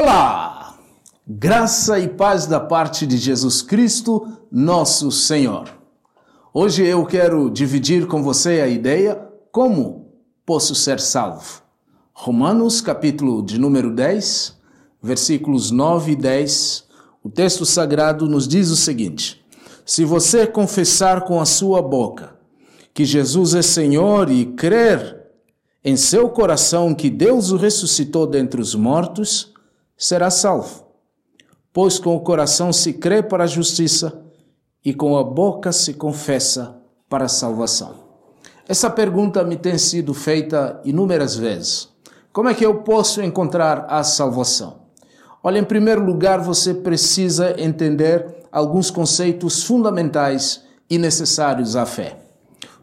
Olá! Graça e paz da parte de Jesus Cristo, nosso Senhor. Hoje eu quero dividir com você a ideia como posso ser salvo. Romanos, capítulo de número 10, versículos 9 e 10. O texto sagrado nos diz o seguinte: Se você confessar com a sua boca que Jesus é Senhor e crer em seu coração que Deus o ressuscitou dentre os mortos, será salvo. Pois com o coração se crê para a justiça e com a boca se confessa para a salvação. Essa pergunta me tem sido feita inúmeras vezes. Como é que eu posso encontrar a salvação? Olha, em primeiro lugar, você precisa entender alguns conceitos fundamentais e necessários à fé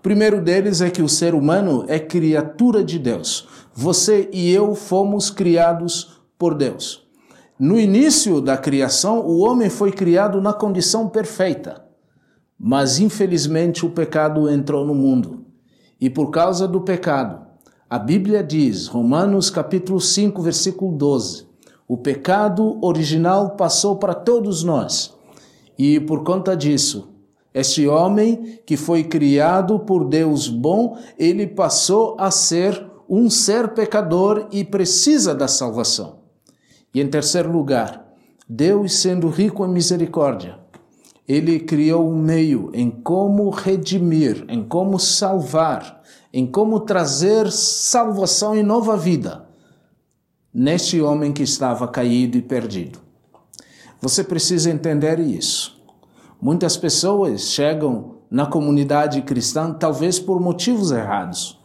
primeiro deles é que o ser humano é criatura de Deus. Você e eu fomos criados por Deus. No início da criação, o homem foi criado na condição perfeita. Mas infelizmente o pecado entrou no mundo. E por causa do pecado, a Bíblia diz, Romanos capítulo 5, versículo 12, o pecado original passou para todos nós. E por conta disso, este homem que foi criado por Deus bom, ele passou a ser um ser pecador e precisa da salvação. E em terceiro lugar, Deus sendo rico em misericórdia, ele criou um meio em como redimir, em como salvar, em como trazer salvação e nova vida neste homem que estava caído e perdido. Você precisa entender isso. Muitas pessoas chegam na comunidade cristã talvez por motivos errados.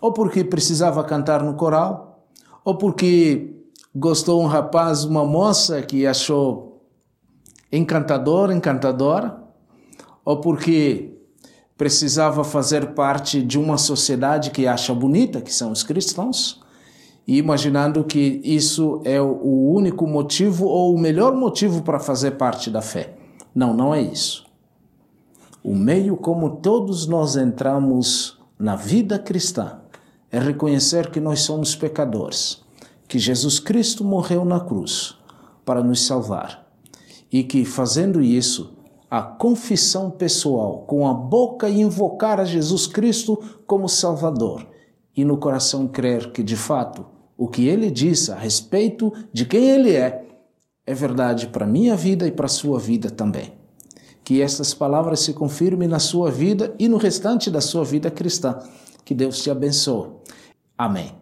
Ou porque precisava cantar no coral, ou porque gostou um rapaz, uma moça que achou encantador, encantadora, ou porque precisava fazer parte de uma sociedade que acha bonita, que são os cristãos, e imaginando que isso é o único motivo ou o melhor motivo para fazer parte da fé. Não, não é isso. O meio como todos nós entramos na vida cristã é reconhecer que nós somos pecadores, que Jesus Cristo morreu na cruz para nos salvar e que fazendo isso, a confissão pessoal, com a boca invocar a Jesus Cristo como Salvador e no coração crer que de fato o que ele diz a respeito de quem ele é é verdade para minha vida e para a sua vida também. Que estas palavras se confirmem na sua vida e no restante da sua vida cristã. Que Deus te abençoe. Amém.